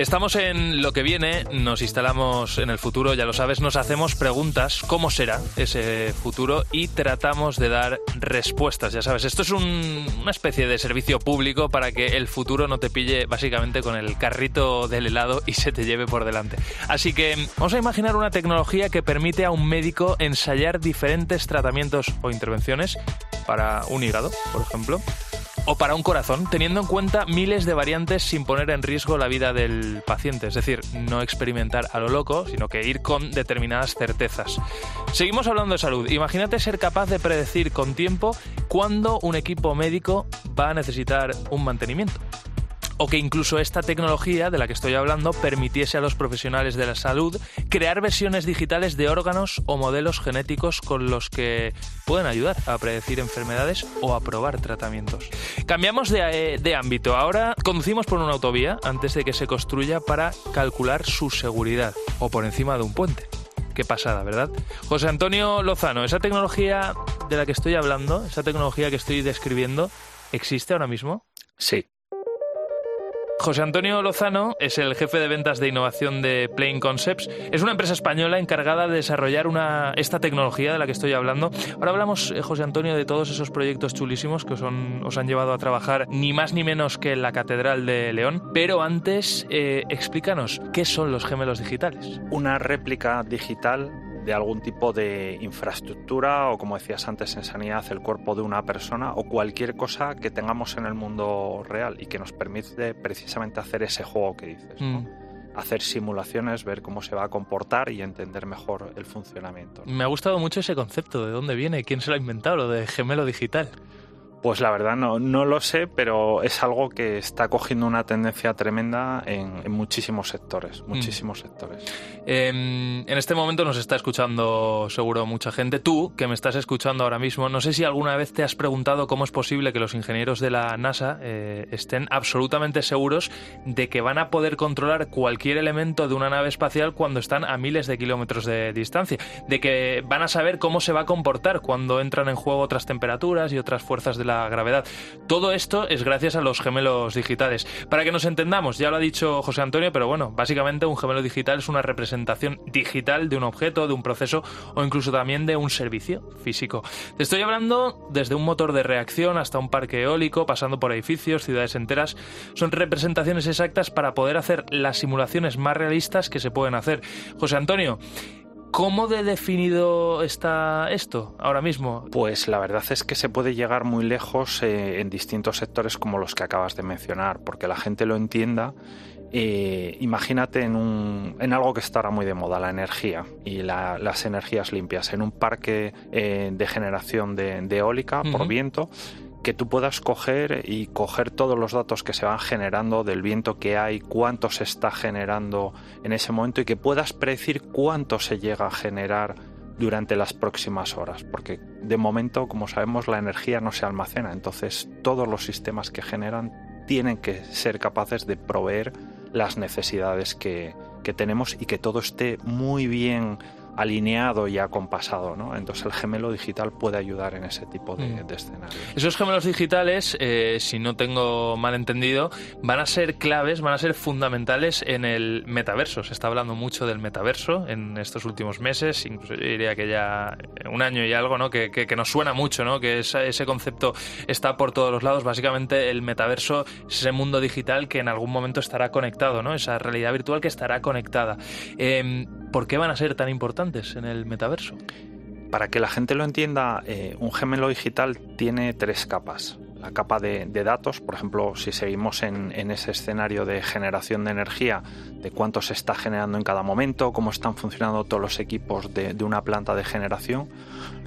Estamos en lo que viene, nos instalamos en el futuro, ya lo sabes, nos hacemos preguntas, ¿cómo será ese futuro? Y tratamos de dar respuestas, ya sabes. Esto es una especie de servicio público para que el futuro no te pille básicamente con el carrito del helado y se te lleve por delante. Así que vamos a imaginar una tecnología que permite a un médico ensayar diferentes tratamientos o intervenciones para un hígado, por ejemplo o para un corazón, teniendo en cuenta miles de variantes sin poner en riesgo la vida del paciente. Es decir, no experimentar a lo loco, sino que ir con determinadas certezas. Seguimos hablando de salud. Imagínate ser capaz de predecir con tiempo cuándo un equipo médico va a necesitar un mantenimiento o que incluso esta tecnología de la que estoy hablando permitiese a los profesionales de la salud crear versiones digitales de órganos o modelos genéticos con los que pueden ayudar a predecir enfermedades o a probar tratamientos. Cambiamos de, de ámbito. Ahora conducimos por una autovía antes de que se construya para calcular su seguridad o por encima de un puente. Qué pasada, ¿verdad? José Antonio Lozano, esa tecnología de la que estoy hablando, esa tecnología que estoy describiendo, ¿existe ahora mismo? Sí, José Antonio Lozano es el jefe de ventas de innovación de Plain Concepts. Es una empresa española encargada de desarrollar esta tecnología de la que estoy hablando. Ahora hablamos, eh, José Antonio, de todos esos proyectos chulísimos que os, os han llevado a trabajar ni más ni menos que en la Catedral de León. Pero antes, eh, explícanos, ¿qué son los gemelos digitales? Una réplica digital de algún tipo de infraestructura o, como decías antes, en sanidad, el cuerpo de una persona o cualquier cosa que tengamos en el mundo real y que nos permite precisamente hacer ese juego que dices. Mm. Hacer simulaciones, ver cómo se va a comportar y entender mejor el funcionamiento. Me ha gustado mucho ese concepto, de dónde viene, quién se lo ha inventado, lo de gemelo digital. Pues la verdad no, no lo sé, pero es algo que está cogiendo una tendencia tremenda en, muchísimos sectores, mm. muchísimos sectores. Em, en este momento nos está escuchando seguro mucha gente. Tú, que me estás escuchando ahora mismo, no sé si alguna vez te has preguntado cómo es posible que los ingenieros de la NASA eh, estén absolutamente seguros de que van a poder controlar cualquier elemento de una nave espacial cuando están a miles de kilómetros de distancia, de que van a saber cómo se va a comportar cuando entran en juego otras temperaturas y otras fuerzas de la gravedad. Todo esto es gracias a los gemelos digitales. Para que nos entendamos, ya lo ha dicho José Antonio, pero bueno, básicamente un gemelo digital es una representación digital de un objeto, de un proceso o incluso también de un servicio físico. Te estoy hablando desde un motor de reacción hasta un parque eólico, pasando por edificios, ciudades enteras. Son representaciones exactas para poder hacer las simulaciones más realistas que se pueden hacer. José Antonio, ¿Cómo de definido está esto ahora mismo? Pues la verdad es que se puede llegar muy lejos eh, en distintos sectores como los que acabas de mencionar, porque la gente lo entienda. Eh, imagínate en, un, en algo que está ahora muy de moda, la energía y las energías limpias. En un parque eh, de generación de, eólica por viento, que tú puedas coger y coger todos los datos que se van generando del viento que hay, cuánto se está generando en ese momento y que puedas predecir cuánto se llega a generar durante las próximas horas, porque de momento, como sabemos, la energía no se almacena, entonces todos los sistemas que generan tienen que ser capaces de proveer las necesidades que, que tenemos y que todo esté muy bien alineado y acompasado. ¿no? Entonces el gemelo digital puede ayudar en ese tipo de, mm. escenarios. Esos gemelos digitales, eh, si no tengo mal entendido, van a ser claves, van a ser fundamentales en el metaverso. Se está hablando mucho del metaverso en estos últimos meses, incluso yo diría que ya un año y algo, ¿no? que, que, nos suena mucho, ¿no? que ese concepto está por todos los lados. Básicamente el metaverso es ese mundo digital que en algún momento estará conectado, ¿no? esa realidad virtual que estará conectada. Em, ¿Por qué van a ser tan importantes en el metaverso? Para que la gente lo entienda, eh, un gemelo digital tiene tres capas. La capa de, datos, por ejemplo, si seguimos en, ese escenario de generación de energía, de cuánto se está generando en cada momento, cómo están funcionando todos los equipos de una planta de generación.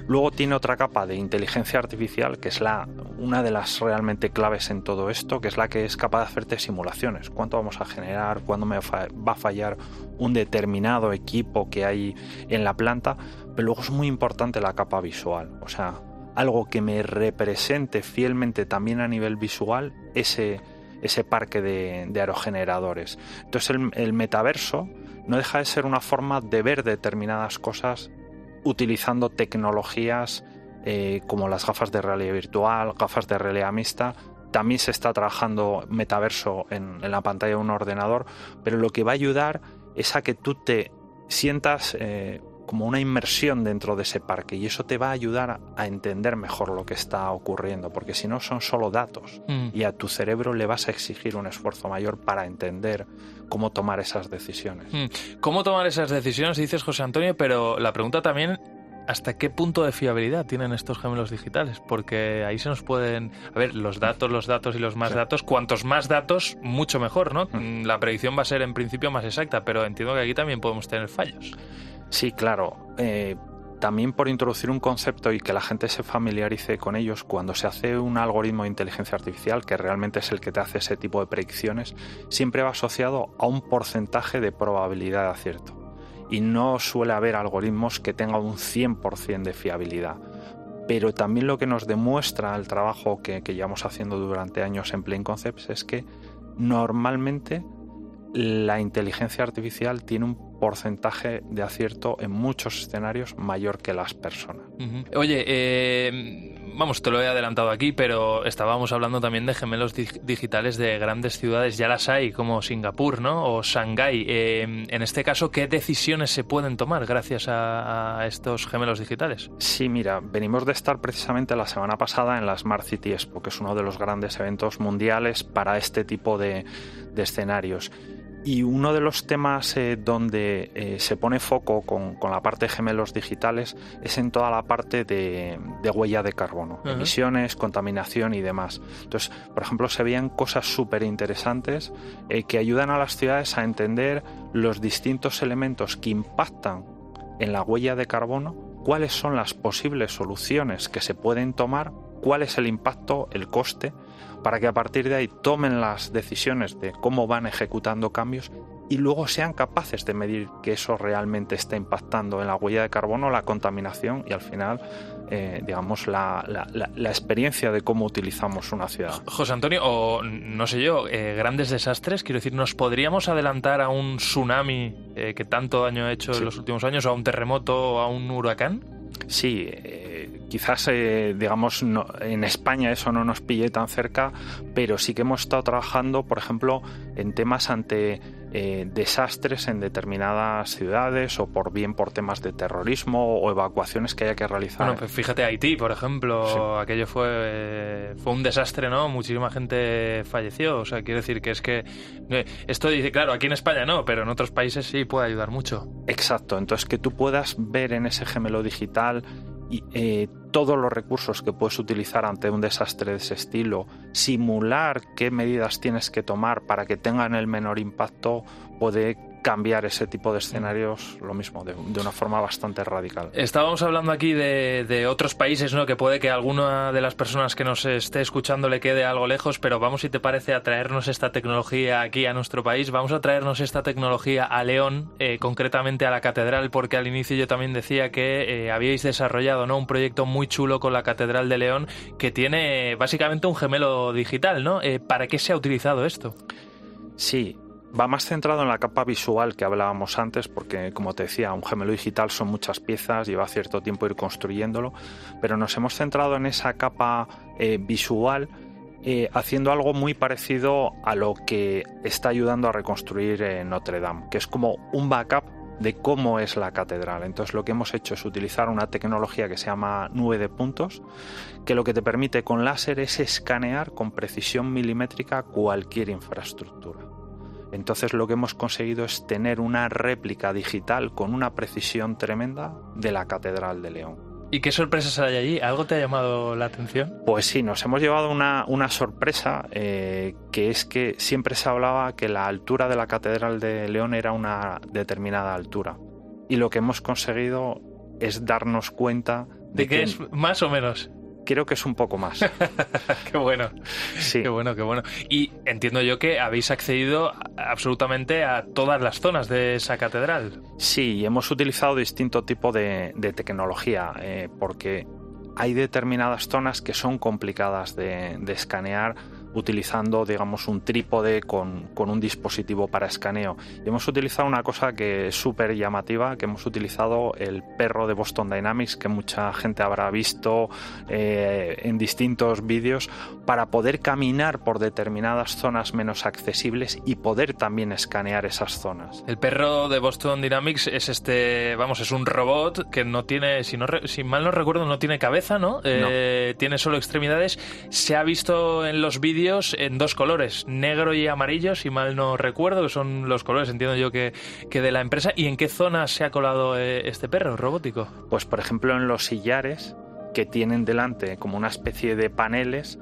Luego tiene otra capa de inteligencia artificial, que es la, una de las realmente claves en todo esto, que es la que es capaz de hacerte simulaciones. ¿Cuánto vamos a generar? ¿Cuándo me va a fallar un determinado equipo que hay en la planta? Pero luego es muy importante la capa visual. O sea, algo que me represente fielmente también a nivel visual ese, ese parque de, aerogeneradores. Entonces el, el metaverso no deja de ser una forma de ver determinadas cosas utilizando tecnologías eh, como las gafas de realidad virtual, gafas de realidad mixta. También se está trabajando metaverso en, la pantalla de un ordenador, pero lo que va a ayudar es a que tú te sientas eh, como una inmersión dentro de ese parque y eso te va a ayudar a entender mejor lo que está ocurriendo, porque si no son solo datos mm. y a tu cerebro le vas a exigir un esfuerzo mayor para entender cómo tomar esas decisiones. Mm. ¿Cómo tomar esas decisiones? Dices José Antonio, pero la pregunta también ¿Hasta qué punto de fiabilidad tienen estos gemelos digitales? Porque ahí se nos pueden... A ver, los datos, los datos y los más datos. Cuantos más datos, mucho mejor, ¿no? Mm. La predicción va a ser en principio más exacta, pero entiendo que aquí también podemos tener fallos. Sí, claro. Eh, también por introducir un concepto y que la gente se familiarice con ellos, cuando se hace un algoritmo de inteligencia artificial, que realmente es el que te hace ese tipo de predicciones, siempre va asociado a un porcentaje de probabilidad de acierto. Y no suele haber algoritmos que tengan un 100% de fiabilidad. Pero también lo que nos demuestra el trabajo que, que llevamos haciendo durante años en Plain Concepts es que normalmente la inteligencia artificial tiene un porcentaje de acierto en muchos escenarios mayor que las personas. Oye, eh, vamos, te lo he adelantado aquí, pero estábamos hablando también de gemelos digitales de grandes ciudades, ya las hay, como Singapur, ¿no? O Shanghái. Eh, en este caso, ¿qué decisiones se pueden tomar gracias a, estos gemelos digitales? Sí, mira, venimos de estar precisamente la semana pasada en la Smart City Expo, que es uno de los grandes eventos mundiales para este tipo de, de escenarios. Y uno de los temas eh, donde eh, se pone foco con, la parte de gemelos digitales es en toda la parte de, huella de carbono, emisiones, contaminación y demás. Entonces, por ejemplo, se veían cosas súper interesantes eh, que ayudan a las ciudades a entender los distintos elementos que impactan en la huella de carbono, cuáles son las posibles soluciones que se pueden tomar, cuál es el impacto, el coste para que a partir de ahí tomen las decisiones de cómo van ejecutando cambios y luego sean capaces de medir que eso realmente está impactando en la huella de carbono, la contaminación y al final, eh, digamos, la, experiencia de cómo utilizamos una ciudad. José Antonio, o no sé yo, eh, grandes desastres, quiero decir, ¿nos podríamos adelantar a un tsunami eh, que tanto daño ha hecho en los últimos años, o a un terremoto o a un huracán? Sí, quizás, eh, digamos, en España eso no nos pille tan cerca, pero sí que hemos estado trabajando, por ejemplo, en temas ante eh, desastres en determinadas ciudades o por bien por temas de terrorismo o evacuaciones que haya que realizar. Bueno, pues fíjate Haití, por ejemplo, aquello fue eh, fue un desastre, ¿no? Muchísima gente falleció, o sea, quiero decir que es que esto dice, claro, aquí en España no, pero en otros países sí puede ayudar mucho. Exacto, entonces que tú puedas ver en ese gemelo digital eh, todos los recursos que puedes utilizar ante un desastre de ese estilo, simular qué medidas tienes que tomar para que tengan el menor impacto, puede cambiar ese tipo de escenarios, lo mismo, de, una forma bastante radical. Estábamos hablando aquí de, otros países, ¿no? Que puede que alguna de las personas que nos esté escuchando le quede algo lejos, pero vamos, si te parece, a traernos esta tecnología aquí a nuestro país. Vamos a traernos esta tecnología a León, eh, concretamente a la catedral, porque al inicio yo también decía que eh, habíais desarrollado, ¿no? Un proyecto muy chulo con la catedral de León que tiene básicamente un gemelo digital, ¿no? Eh, ¿Para qué se ha utilizado esto? Sí, va más centrado en la capa visual que hablábamos antes, porque como te decía, un gemelo digital son muchas piezas, lleva cierto tiempo ir construyéndolo, pero nos hemos centrado en esa capa eh, visual. Eh, haciendo algo muy parecido a lo que está ayudando a reconstruir Notre Dame, que es como un backup de cómo es la catedral. Entonces lo que hemos hecho es utilizar una tecnología que se llama nube de puntos, que lo que te permite con láser es escanear con precisión milimétrica cualquier infraestructura. Entonces lo que hemos conseguido es tener una réplica digital con una precisión tremenda de la Catedral de León. ¿Y qué sorpresas hay allí? ¿Algo te ha llamado la atención? Pues sí, nos hemos llevado una, sorpresa, eh, que es que siempre se hablaba que la altura de la Catedral de León era una determinada altura. Y lo que hemos conseguido es darnos cuenta de, que, es más o menos creo que es un poco más. qué bueno. Sí. Qué bueno, qué bueno. Y entiendo yo que habéis accedido absolutamente a todas las zonas de esa catedral. Sí, hemos utilizado distinto tipo de, tecnología, eh, porque hay determinadas zonas que son complicadas de, de escanear utilizando, digamos, un trípode con, un dispositivo para escaneo. Y hemos utilizado una cosa que es súper llamativa, que hemos utilizado el perro de Boston Dynamics, que mucha gente habrá visto eh, en distintos vídeos, para poder caminar por determinadas zonas menos accesibles y poder también escanear esas zonas. El perro de Boston Dynamics es este, vamos, es un robot que no tiene, si, no, si mal no recuerdo, no tiene cabeza, ¿no? Eh, tiene solo extremidades. Se ha visto en los vídeos en dos colores, negro y amarillo, si mal no recuerdo, que son los colores, entiendo yo, que, que de la empresa. ¿Y en qué zona se ha colado eh, este perro robótico? Pues, por ejemplo, en los sillares que tienen delante como una especie de paneles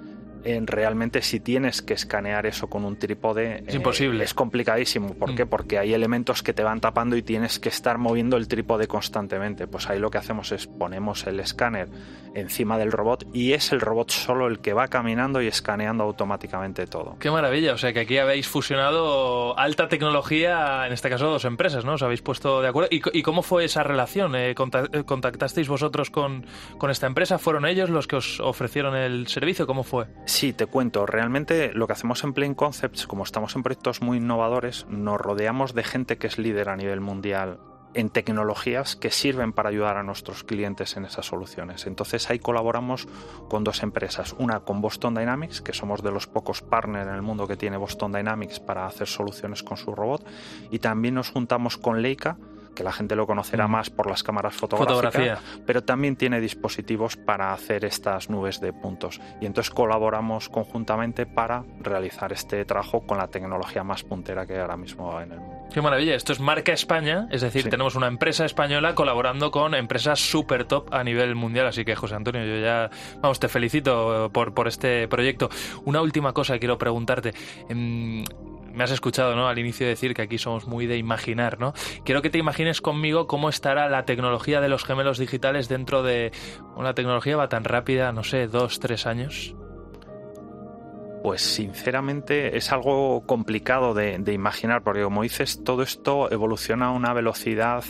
realmente si tienes que escanear eso con un trípode es imposible. Eh, es complicadísimo. ¿Por qué? Mm. Porque hay elementos que te van tapando y tienes que estar moviendo el trípode constantemente. Pues ahí lo que hacemos es ponemos el escáner encima del robot y es el robot solo el que va caminando y escaneando automáticamente todo. Qué maravilla. O sea que aquí habéis fusionado alta tecnología, en este caso dos empresas, ¿no? Os habéis puesto de acuerdo. ¿Y, cómo fue esa relación? Eh, eh, ¿Contactasteis vosotros con, con esta empresa? ¿Fueron ellos los que os ofrecieron el servicio? ¿Cómo fue? Sí, te cuento. Realmente lo que hacemos en Plain Concepts, como estamos en proyectos muy innovadores, nos rodeamos de gente que es líder a nivel mundial en tecnologías que sirven para ayudar a nuestros clientes en esas soluciones. Entonces ahí colaboramos con dos empresas, una con Boston Dynamics, que somos de los pocos partners en el mundo que tiene Boston Dynamics para hacer soluciones con su robot, y también nos juntamos con Leica, que la gente lo conocerá más por las cámaras fotográficas, pero también tiene dispositivos para hacer estas nubes de puntos. Y entonces colaboramos conjuntamente para realizar este trabajo con la tecnología más puntera que hay ahora mismo en el mundo. Qué maravilla, esto es marca España, es decir, tenemos una empresa española colaborando con empresas super top a nivel mundial, así que José Antonio, yo ya, vamos, te felicito por, por este proyecto. Una última cosa quiero preguntarte. Me has escuchado ¿no? al inicio decir que aquí somos muy de imaginar, ¿no? Quiero que te imagines conmigo cómo estará la tecnología de los gemelos digitales dentro de una tecnología va tan rápida, no sé, dos, tres años. Pues sinceramente es algo complicado de, imaginar, porque como dices, todo esto evoluciona a una velocidad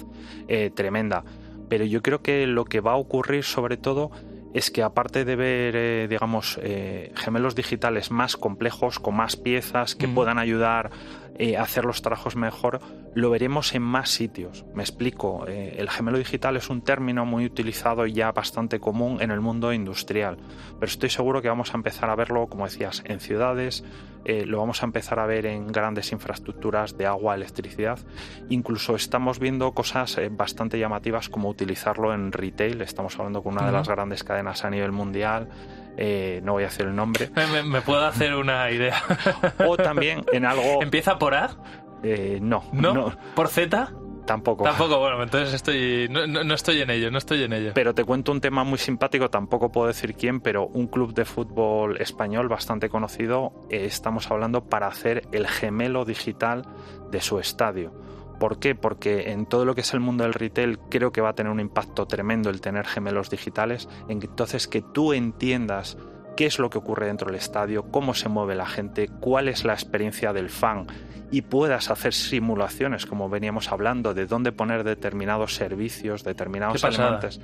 eh, tremenda. Pero yo creo que lo que va a ocurrir sobre todo es que aparte de ver, eh, digamos, eh, gemelos digitales más complejos, con más piezas que puedan ayudar eh, hacer los trabajos mejor, lo veremos en más sitios. Me explico, el gemelo digital es un término muy utilizado y ya bastante común en el mundo industrial, pero estoy seguro que vamos a empezar a verlo, como decías, en ciudades, eh, lo vamos a empezar a ver en grandes infraestructuras de agua, electricidad, incluso estamos viendo cosas bastante llamativas como utilizarlo en retail, estamos hablando con una de las grandes cadenas a nivel mundial, eh, no voy a hacer el nombre. Me, puedo hacer una idea. o también en algo... ¿Empieza por A? Eh, no, no. ¿Por Z? Tampoco. Tampoco, bueno, entonces estoy, no, estoy en ello, no estoy en ello. Pero te cuento un tema muy simpático, tampoco puedo decir quién, pero un club de fútbol español bastante conocido, eh, estamos hablando para hacer el gemelo digital de su estadio ¿Por qué? Porque en todo lo que es el mundo del retail creo que va a tener un impacto tremendo el tener gemelos digitales. Entonces que tú entiendas qué es lo que ocurre dentro del estadio, cómo se mueve la gente, cuál es la experiencia del fan y puedas hacer simulaciones, como veníamos hablando, de dónde poner determinados servicios, determinados elementos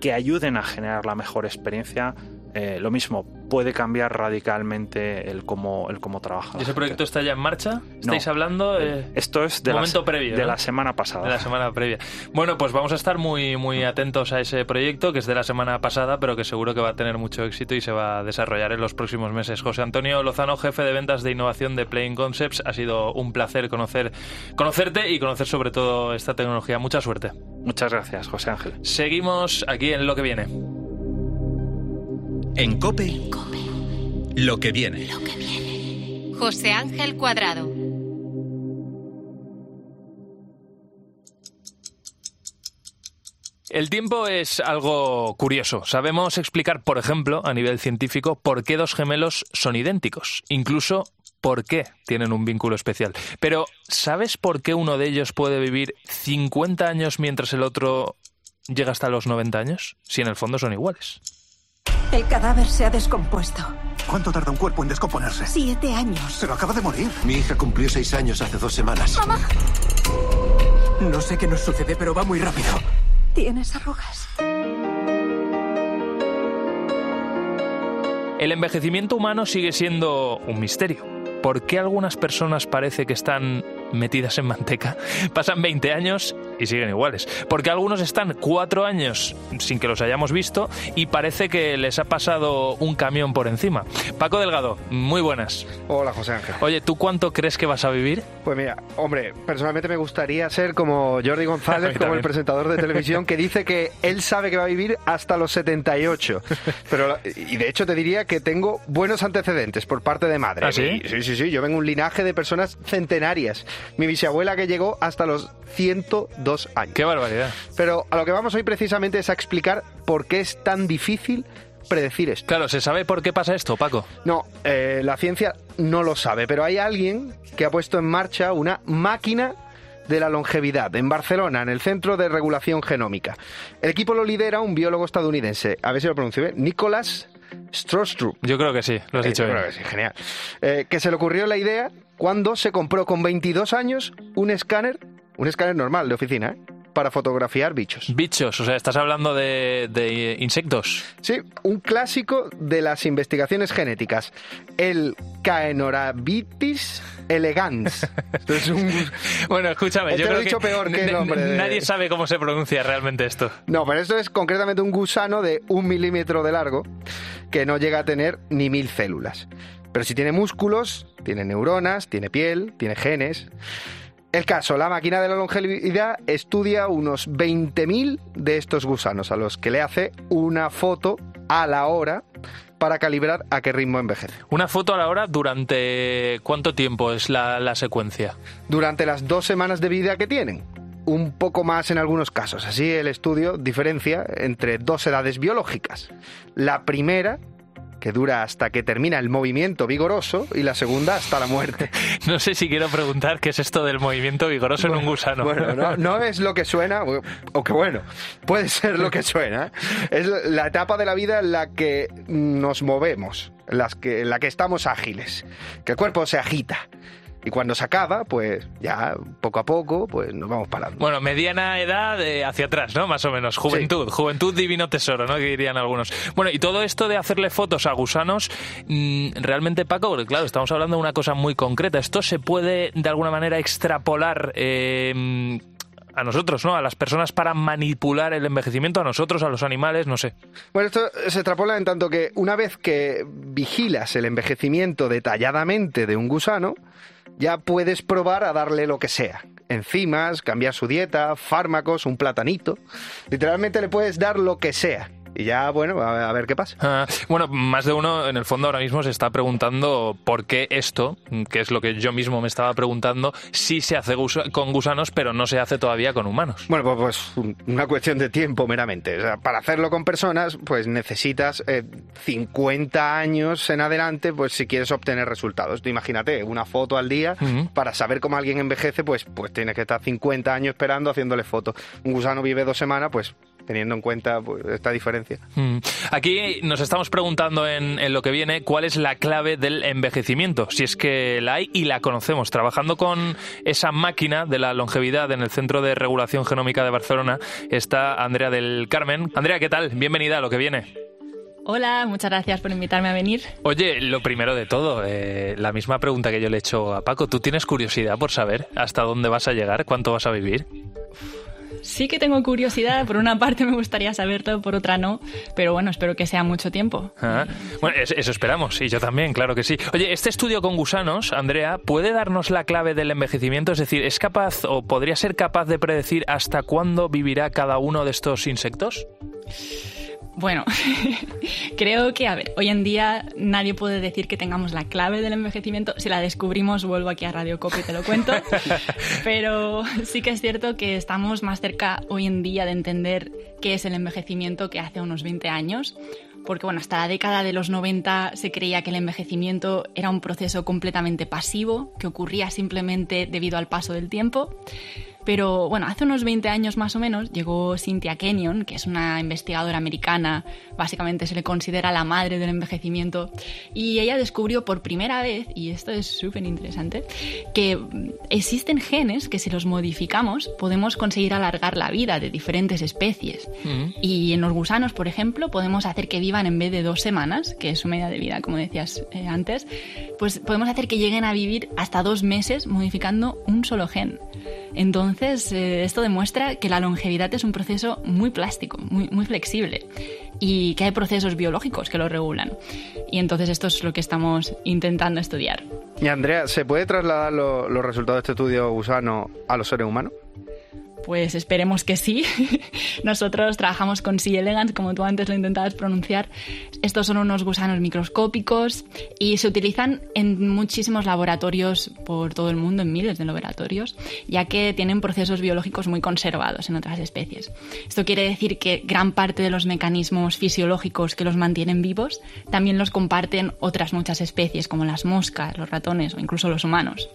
que ayuden a generar la mejor experiencia, eh, lo mismo, puede cambiar radicalmente el cómo, el cómo trabaja. ¿Y ese proyecto está ya en marcha? ¿Estáis hablando? Eh, Esto es de, momento previo, de la semana pasada. De la semana previa. Bueno, pues vamos a estar muy, muy atentos a ese proyecto que es de la semana pasada, pero que seguro que va a tener mucho éxito y se va a desarrollar en los próximos meses. José Antonio Lozano, jefe de ventas de innovación de Playing Concepts, ha sido un placer conocer, conocerte y conocer sobre todo esta tecnología. Mucha suerte. Muchas gracias, José Ángel. Seguimos aquí en lo que viene. En COPE, lo que viene. Lo que viene. José Ángel Cuadrado. El tiempo es algo curioso. Sabemos explicar, por ejemplo, a nivel científico, por qué dos gemelos son idénticos, incluso por qué tienen un vínculo especial. Pero, ¿sabes por qué uno de ellos puede vivir 50 años mientras el otro llega hasta los 90 años? Si en el fondo son iguales. El cadáver se ha descompuesto. ¿Cuánto tarda un cuerpo en descomponerse? Siete años. Pero acaba de morir. Mi hija cumplió seis años hace dos semanas. ¡Mamá! No sé qué nos sucede, pero va muy rápido. Tienes arrugas. El envejecimiento humano sigue siendo un misterio. ¿Por qué algunas personas parece que están metidas en manteca. Pasan 20 años y siguen iguales. Porque algunos están cuatro años sin que los hayamos visto y parece que les ha pasado un camión por encima. Paco Delgado, muy buenas. Hola, José Ángel. Oye, ¿tú cuánto crees que vas a vivir? Pues mira, hombre, personalmente me gustaría ser como Jordi González, como el presentador de televisión, que dice que él sabe que va a vivir hasta los 78. Pero, y de hecho te diría que tengo buenos antecedentes por parte de madre. ¿Ah, sí? Sí, sí, sí. Yo vengo un linaje de personas centenarias. Mi bisabuela que llegó hasta los 102 años. ¡Qué barbaridad! Pero a lo que vamos hoy precisamente es a explicar por qué es tan difícil predecir esto. Claro, ¿se sabe por qué pasa esto, Paco? No, eh, la ciencia no lo sabe, pero hay alguien que ha puesto en marcha una máquina de la longevidad en Barcelona, en el Centro de Regulación Genómica. El equipo lo lidera un biólogo estadounidense, a ver si lo pronuncio bien, Nicolás Strostrup. Yo creo que sí, lo has Eh, dicho yo bien. creo que sí, genial. Eh, que se le ocurrió la idea cuando se compró con 22 años un escáner, un escáner normal de oficina, ¿eh? para fotografiar bichos. Bichos, o sea, estás hablando de, de insectos. Sí, un clásico de las investigaciones genéticas, el Caenorhabditis elegans. Esto es un- Bueno, escúchame, Este yo lo creo he dicho que peor que el nombre de- Nadie sabe cómo se pronuncia realmente esto. No, pero esto es concretamente un gusano de un milímetro de largo que no llega a tener ni mil células. Pero si tiene músculos, tiene neuronas, tiene piel, tiene genes. El caso, la máquina de la longevidad estudia unos 20.000 de estos gusanos a los que le hace una foto a la hora para calibrar a qué ritmo envejece. Una foto a la hora durante cuánto tiempo es la, la secuencia. durante las dos semanas de vida que tienen. Un poco más en algunos casos. Así el estudio diferencia entre dos edades biológicas. La primera, que dura hasta que termina el movimiento vigoroso, y la segunda hasta la muerte. No sé si quiero preguntar qué es esto del movimiento vigoroso en un gusano. Bueno, no, no es lo que suena, o o que bueno, puede ser lo que suena. Es la etapa de la vida en la que nos movemos, en las que, en la que estamos ágiles, que el cuerpo se agita. Y cuando se acaba, pues ya poco a poco, pues nos vamos parando. Bueno, mediana edad eh, hacia atrás, ¿no? Más o menos. Juventud, juventud divino tesoro, ¿no? Que dirían algunos. Bueno, y todo esto de hacerle fotos a gusanos, mm, realmente, Paco, porque claro, estamos hablando de una cosa muy concreta. Esto se puede, de alguna manera, extrapolar. eh, a nosotros, ¿no? A las personas para manipular el envejecimiento, a nosotros, a los animales, no sé. Bueno, esto se extrapola en tanto que una vez que vigilas el envejecimiento detalladamente de un gusano, ya puedes probar a darle lo que sea. Enzimas, cambiar su dieta, fármacos, un platanito. Literalmente le puedes dar lo que sea. Y ya, bueno, a ver qué pasa. Ah, bueno, más de uno en el fondo ahora mismo se está preguntando por qué esto, que es lo que yo mismo me estaba preguntando, sí se hace gusa- con gusanos, pero no se hace todavía con humanos. Bueno, pues, pues, un- una cuestión de tiempo meramente. O sea, para hacerlo con personas, pues necesitas eh, 50 años en adelante, pues si quieres obtener resultados. Tú imagínate, una foto al día, para saber cómo alguien envejece, pues, pues tienes que estar 50 años esperando haciéndole fotos. Un gusano vive dos semanas, pues teniendo en cuenta pues, esta diferencia. Mm. Aquí nos estamos preguntando en, en lo que viene cuál es la clave del envejecimiento, si es que la hay y la conocemos. Trabajando con esa máquina de la longevidad en el Centro de Regulación Genómica de Barcelona está Andrea del Carmen. Andrea, ¿qué tal? Bienvenida a lo que viene. Hola, muchas gracias por invitarme a venir. Oye, lo primero de todo, eh, la misma pregunta que yo le he hecho a Paco. ¿Tú tienes curiosidad por saber hasta dónde vas a llegar? ¿Cuánto vas a vivir? Sí que tengo curiosidad, por una parte me gustaría saber todo, por otra no, pero bueno, espero que sea mucho tiempo. Ah, bueno, eso esperamos, y yo también, claro que sí. Oye, este estudio con gusanos, Andrea, ¿puede darnos la clave del envejecimiento? Es decir, ¿es capaz o podría ser capaz de predecir hasta cuándo vivirá cada uno de estos insectos? Bueno, creo que, a ver, hoy en día nadie puede decir que tengamos la clave del envejecimiento. Si la descubrimos, vuelvo aquí a Radio Copy y te lo cuento. Pero sí que es cierto que estamos más cerca hoy en día de entender qué es el envejecimiento que hace unos 20 años. Porque, bueno, hasta la década de los 90 se creía que el envejecimiento era un proceso completamente pasivo, que ocurría simplemente debido al paso del tiempo. Pero bueno, hace unos 20 años más o menos llegó Cynthia Kenyon, que es una investigadora americana, básicamente se le considera la madre del envejecimiento, y ella descubrió por primera vez, y esto es súper interesante, que existen genes que si los modificamos podemos conseguir alargar la vida de diferentes especies. Mm. Y en los gusanos, por ejemplo, podemos hacer que vivan en vez de dos semanas, que es su media de vida, como decías eh, antes, pues podemos hacer que lleguen a vivir hasta dos meses modificando un solo gen. Entonces, eh, esto demuestra que la longevidad es un proceso muy plástico, muy, muy flexible y que hay procesos biológicos que lo regulan. Y entonces esto es lo que estamos intentando estudiar. Y Andrea, ¿se puede trasladar los resultados de este estudio gusano a los seres humanos? Pues esperemos que sí. Nosotros trabajamos con C. elegans, como tú antes lo intentabas pronunciar. Estos son unos gusanos microscópicos y se utilizan en muchísimos laboratorios por todo el mundo, en miles de laboratorios, ya que tienen procesos biológicos muy conservados en otras especies. Esto quiere decir que gran parte de los mecanismos fisiológicos que los mantienen vivos también los comparten otras muchas especies, como las moscas, los ratones o incluso los humanos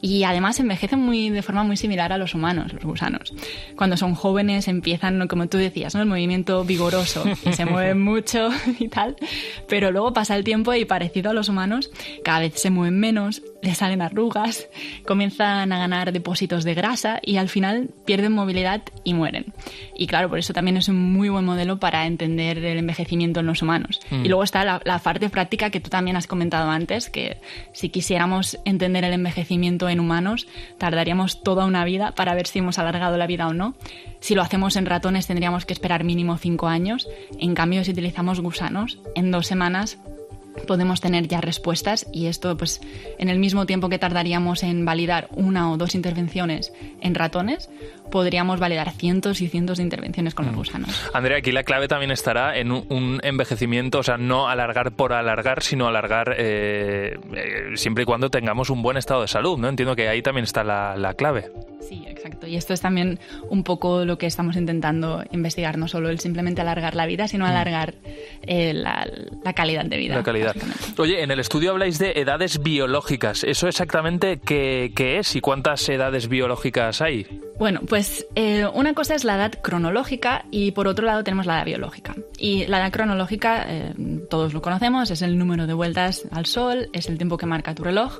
y además envejecen muy, de forma muy similar a los humanos, los gusanos. Cuando son jóvenes empiezan, como tú decías, ¿no? el movimiento vigoroso, y se mueven mucho y tal, pero luego pasa el tiempo y parecido a los humanos, cada vez se mueven menos, les salen arrugas, comienzan a ganar depósitos de grasa y al final pierden movilidad y mueren. Y claro, por eso también es un muy buen modelo para entender el envejecimiento en los humanos. Mm. Y luego está la, la parte práctica que tú también has comentado antes, que si quisiéramos entender el envejecimiento en humanos, tardaríamos toda una vida para ver si hemos alargado la vida o no. Si lo hacemos en ratones tendríamos que esperar mínimo cinco años. En cambio, si utilizamos gusanos, en dos semanas podemos tener ya respuestas y esto pues en el mismo tiempo que tardaríamos en validar una o dos intervenciones en ratones podríamos validar cientos y cientos de intervenciones con los mm. gusanos. Andrea, aquí la clave también estará en un, envejecimiento, o sea, no alargar por alargar, sino alargar eh, eh, siempre y cuando tengamos un buen estado de salud, ¿no? Entiendo que ahí también está la, la clave. Sí, exacto. Y esto es también un poco lo que estamos intentando investigar, no solo el simplemente alargar la vida, sino mm. alargar eh, la, calidad de vida. La calidad. Oye, en el estudio habláis de edades biológicas. ¿Eso exactamente qué, qué es y cuántas edades biológicas hay? Bueno, pues eh, una cosa es la edad cronológica y por otro lado tenemos la edad biológica. Y la edad cronológica, eh, todos lo conocemos, es el número de vueltas al sol, es el tiempo que marca tu reloj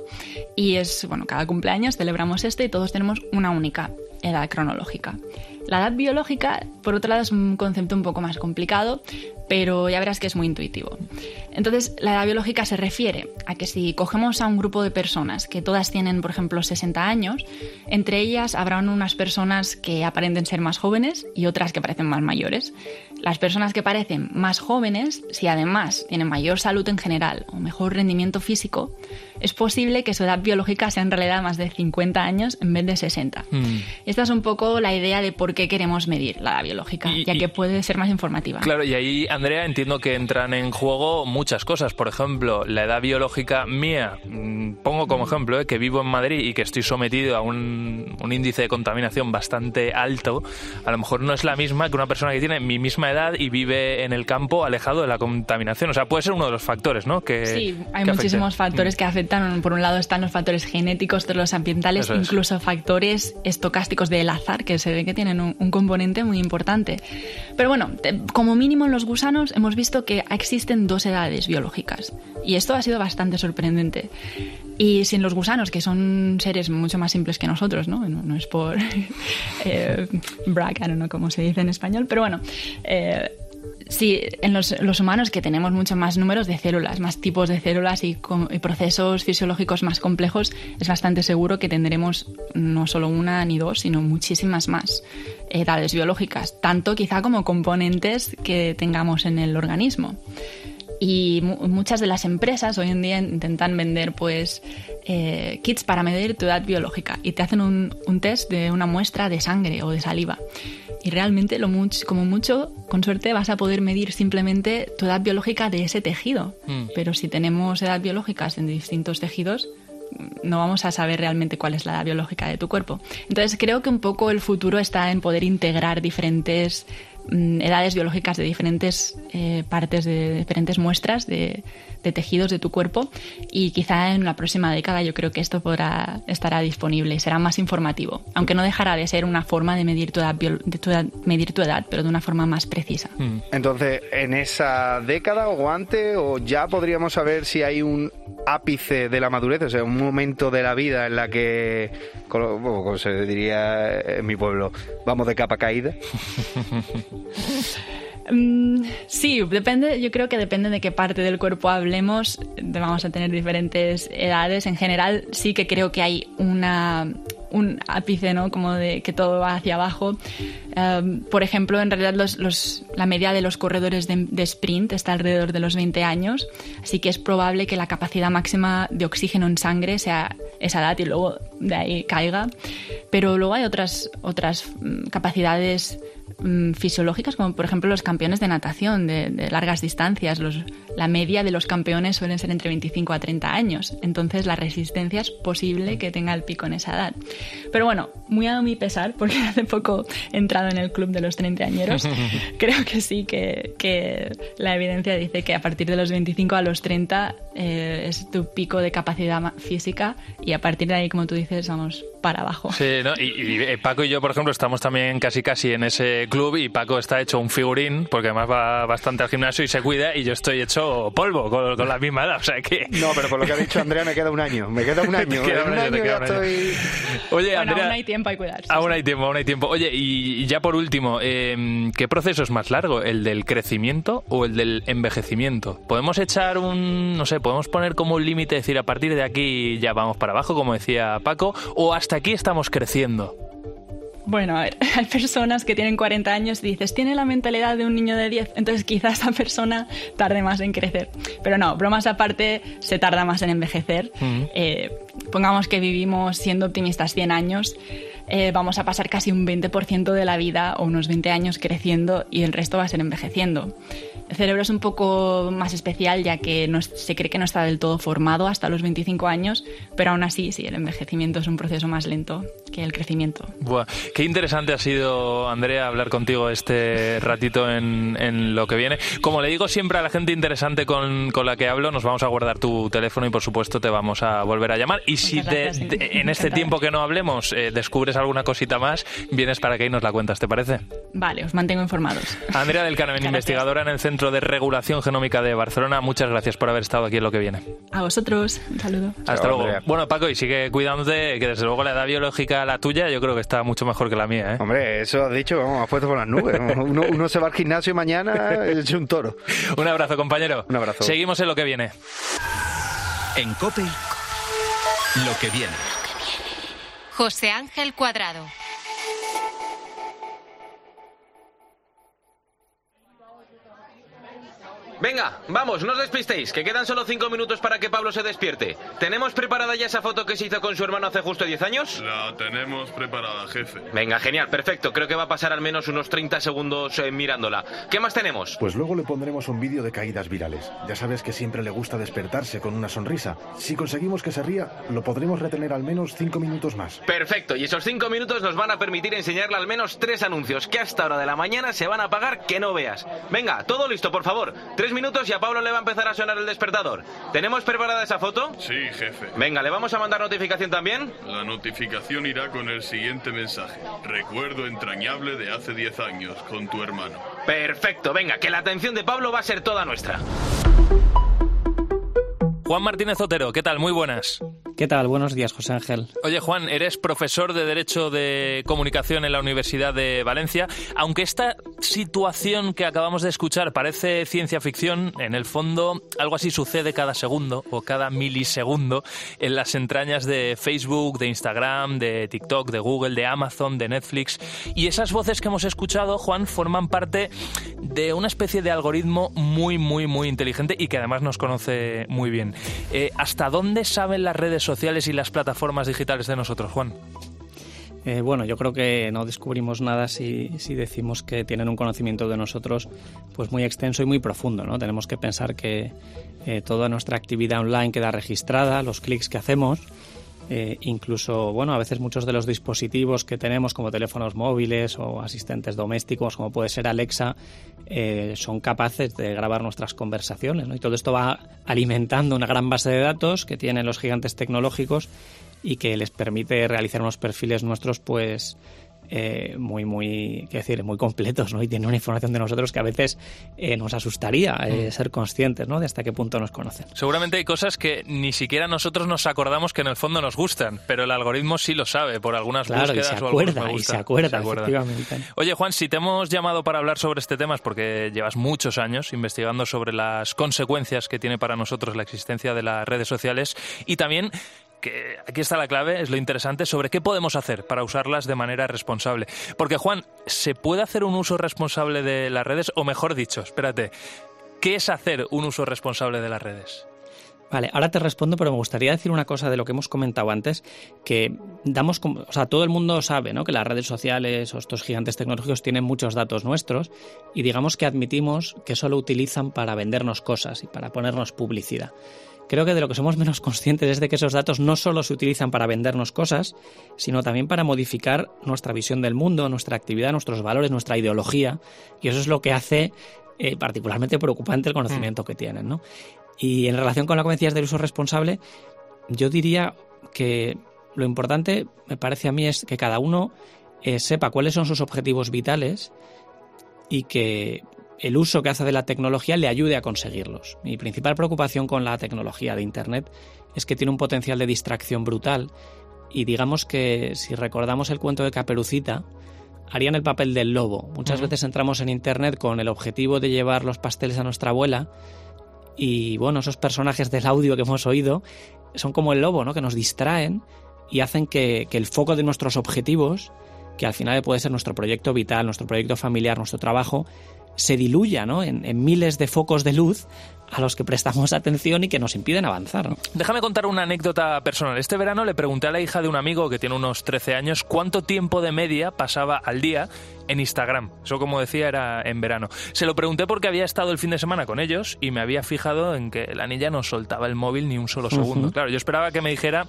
y es, bueno, cada cumpleaños celebramos esto y todos tenemos una única edad cronológica. La edad biológica, por otro lado, es un concepto un poco más complicado, pero ya verás que es muy intuitivo. Entonces, la edad biológica se refiere a que si cogemos a un grupo de personas que todas tienen, por ejemplo, 60 años, entre ellas habrán unas personas que aparenten ser más jóvenes y otras que parecen más mayores. Las personas que parecen más jóvenes, si además tienen mayor salud en general o mejor rendimiento físico, es posible que su edad biológica sea en realidad más de 50 años en vez de 60. Mm. Esta es un poco la idea de por qué queremos medir la edad biológica, ya que puede ser más informativa. Claro, y ahí, Andrea, entiendo que entran en juego muchas cosas. Por ejemplo, la edad biológica mía, mm, pongo como ejemplo eh, que vivo en Madrid y que estoy sometido a un, un índice de contaminación bastante alto, a lo mejor no es la misma que una persona que tiene mi misma edad y vive en el campo alejado de la contaminación. O sea, puede ser uno de los factores, ¿no? Que, sí, hay muchísimos factores mm. que afectan. Por un lado están los factores genéticos, de los ambientales, incluso factores estocásticos del azar, que se ve que tienen un, un componente muy importante. Pero bueno, como mínimo en los gusanos hemos visto que existen dos edades biológicas. Y esto ha sido bastante sorprendente. Y sin los gusanos, que son seres mucho más simples que nosotros, ¿no? No, es por eh, brag, no sé cómo se dice en español, pero bueno, eh, Sí, en los, humanos que tenemos mucho más números de células, más tipos de células y, procesos fisiológicos más complejos, es bastante seguro que tendremos no solo una ni dos, sino muchísimas más edades biológicas, tanto quizá como componentes que tengamos en el organismo. Y muchas de las empresas hoy en día intentan vender pues eh, kits para medir tu edad biológica y te hacen un, un test de una muestra de sangre o de saliva y realmente lo como mucho, con suerte vas a poder medir simplemente tu edad biológica de ese tejido. Mm. Pero si tenemos edad biológicas en distintos tejidos, no vamos a saber realmente cuál es la edad biológica de tu cuerpo. Entonces creo que un poco el futuro está en poder integrar diferentes edades biológicas de diferentes eh, partes, de diferentes muestras de, de tejidos de tu cuerpo y quizá en la próxima década yo creo que esto podrá estará disponible y será más informativo, aunque no dejará de ser una forma de medir tu edad, de medir tu edad pero de una forma más precisa. Mm. Entonces, en esa década o antes o ya podríamos saber si hay un ápice de la madurez, o sea, un momento de la vida en la que, como se diría en mi pueblo, vamos de capa caída. Mm, sí, depende, yo creo que depende de qué parte del cuerpo hablemos, vamos a tener diferentes edades. En general, sí que creo que hay una, un ápice, ¿no? Como de que todo va hacia abajo. Em, por ejemplo, en realidad los, la media de los corredores de, de, sprint está alrededor de los 20 años, así que es probable que la capacidad máxima de oxígeno en sangre sea esa edad y luego de ahí caiga. Pero luego hay otras, otras mm, capacidades Mm, fisiológicas, como por ejemplo los campeones de natación de, largas distancias. la media de los campeones suelen ser entre 25 a 30 años. Entonces la resistencia es posible que tenga el pico en esa edad. Pero bueno, muy a mi pesar, porque hace poco he entrado en el club de los 30 añeros, creo que sí que, que, la evidencia dice que a partir de los 25 a los 30 eh, es tu pico de capacidad física y a partir de ahí, como tú dices, vamos para abajo. Sí, ¿no? y, y Paco y yo, por ejemplo, estamos también casi casi en ese club y Paco está hecho un figurín, porque además va bastante al gimnasio y se cuida, y yo estoy hecho polvo con, la misma edad, o sea que... No, pero por lo que ha dicho Andrea me queda un año, me queda un año. queda un, año, estoy... Oye, Andrea... Aún hay tiempo, hay cuidarse. Aún hay tiempo, aún hay tiempo. Oye, y ya por último, em, ¿qué proceso es más largo, el del crecimiento o el del envejecimiento? ¿Podemos echar un, no sé, podemos poner como un límite, decir, a partir de aquí ya vamos para abajo, como decía Paco, o hasta aquí estamos creciendo? Bueno, a ver, hay personas que tienen 40 años y dices, tiene la mentalidad de un niño de 10, entonces quizás esa persona tarde más en crecer. Pero no, bromas aparte, se tarda más en envejecer. Eh, pongamos que vivimos siendo optimistas 100 años, eh, vamos a pasar casi un 20% de la vida o unos 20 años creciendo y el resto va a ser envejeciendo. El cerebro es un poco más especial ya que no, se cree que no está del todo formado hasta los 25 años, pero aún así sí, el envejecimiento es un proceso más lento que el crecimiento. Buah, qué interesante ha sido, Andrea, hablar contigo este ratito en, en, lo que viene. Como le digo siempre a la gente interesante con, con, la que hablo, nos vamos a guardar tu teléfono y por supuesto te vamos a volver a llamar. Y si en este tiempo que no hablemos eh, descubres alguna cosita más, vienes para que ahí nos la cuentas, ¿te parece? Vale, os mantengo informados. Andrea del Carmen, investigadora en el Centro Centro de Regulación Genómica de Barcelona. Muchas gracias por haber estado aquí en lo que viene. A vosotros, un saludo. Hasta luego. Bueno, Paco, y sigue cuidándote, que desde luego la edad biológica, la tuya, yo creo que está mucho mejor que la mía. ¿eh? Hombre, eso has dicho, vamos, has puesto por las nubes. Uno, se va al gimnasio y mañana es un toro. un abrazo, compañero. Un abrazo. Seguimos en lo que viene. En COPE, lo que viene. José Ángel Cuadrado. Venga, vamos, no os despistéis, que quedan solo cinco minutos para que Pablo se despierte. ¿Tenemos preparada ya esa foto que se hizo con su hermano hace justo 10 años? La tenemos preparada, jefe. Venga, genial, perfecto. Creo que va a pasar al menos unos 30 segundos eh, mirándola. ¿Qué más tenemos? Pues luego le pondremos un vídeo de caídas virales. Ya sabes que siempre le gusta despertarse con una sonrisa. Si conseguimos que se ría, lo podremos retener al menos cinco minutos más. Perfecto, y esos cinco minutos nos van a permitir enseñarle al menos tres anuncios que hasta hora de la mañana se van a pagar que no veas. Venga, todo listo, por favor minutos y a Pablo le va a empezar a sonar el despertador. ¿Tenemos preparada esa foto? Sí, jefe. Venga, ¿le vamos a mandar notificación también? La notificación irá con el siguiente mensaje. Recuerdo entrañable de hace 10 años con tu hermano. Perfecto, venga, que la atención de Pablo va a ser toda nuestra. Juan Martínez Otero, ¿qué tal? Muy buenas. ¿Qué tal? Buenos días, José Ángel. Oye, Juan, eres profesor de Derecho de Comunicación en la Universidad de Valencia. Aunque esta situación que acabamos de escuchar parece ciencia ficción, en el fondo algo así sucede cada segundo o cada milisegundo en las entrañas de Facebook, de Instagram, de TikTok, de Google, de Amazon, de Netflix. Y esas voces que hemos escuchado, Juan, forman parte de una especie de algoritmo muy, muy, muy inteligente y que además nos conoce muy bien. Eh, ¿Hasta dónde saben las redes sociales y las plataformas digitales de nosotros, Juan? Eh, bueno, yo creo que no descubrimos nada si, decimos que tienen un conocimiento de nosotros pues muy extenso y muy profundo. ¿no? Tenemos que pensar que eh, toda nuestra actividad online queda registrada, los clics que hacemos, eh, incluso, bueno, a veces muchos de los dispositivos que tenemos como teléfonos móviles o asistentes domésticos, como puede ser Alexa, son capaces de grabar nuestras conversaciones. Y todo esto va alimentando una gran base de datos que tienen los gigantes tecnológicos y que les permite realizar unos perfiles nuestros pues eh, muy, muy, qué decir, muy completos, ¿no? Y tiene una información de nosotros que a veces eh, nos asustaría eh, mm. ser conscientes, ¿no? De hasta qué punto nos conocen. Seguramente hay cosas que ni siquiera nosotros nos acordamos que en el fondo nos gustan, pero el algoritmo sí lo sabe por algunas claro, búsquedas y se acuerda, y se acuerda, efectivamente. Oye, Juan, si te hemos llamado para hablar sobre este tema es porque llevas muchos años investigando sobre las consecuencias que tiene para nosotros la existencia de las redes sociales y también aquí está la clave, es lo interesante, sobre qué podemos hacer para usarlas de manera responsable. Porque, Juan, ¿se puede hacer un uso responsable de las redes? O mejor dicho, espérate, ¿qué es hacer un uso responsable de las redes? Vale, ahora te respondo, pero me gustaría decir una cosa de lo que hemos comentado antes, que damos, o sea, todo el mundo sabe, ¿no? Que las redes sociales o estos gigantes tecnológicos tienen muchos datos nuestros y digamos que admitimos que solo utilizan para vendernos cosas y para ponernos publicidad. Creo que de lo que somos menos conscientes es de que esos datos no solo se utilizan para vendernos cosas, sino también para modificar nuestra visión del mundo, nuestra actividad, nuestros valores, nuestra ideología. Y eso es lo que hace eh, particularmente preocupante el conocimiento que tienen. ¿no? Y en relación con la que del uso responsable, yo diría que lo importante, me parece a mí, es que cada uno eh, sepa cuáles son sus objetivos vitales y que el uso que hace de la tecnología le ayude a conseguirlos. Mi principal preocupación con la tecnología de Internet es que tiene un potencial de distracción brutal y digamos que si recordamos el cuento de Caperucita, harían el papel del lobo. Muchas veces entramos en Internet con el objetivo de llevar los pasteles a nuestra abuela y bueno, esos personajes del audio que hemos oído son como el lobo, ¿no? Que nos distraen y hacen que, que el foco de nuestros objetivos, que al final puede ser nuestro proyecto vital, nuestro proyecto familiar, nuestro trabajo, se diluya ¿no? en, miles de focos de luz a los que prestamos atención y que nos impiden avanzar. Déjame contar una anécdota personal. Este verano le pregunté a la hija de un amigo que tiene unos 13 años cuánto tiempo de media pasaba al día en Instagram. Eso, como decía, era en verano. Se lo pregunté porque había estado el fin de semana con ellos y me había fijado en que la niña no soltaba el móvil ni un solo segundo. Claro, yo esperaba que me dijera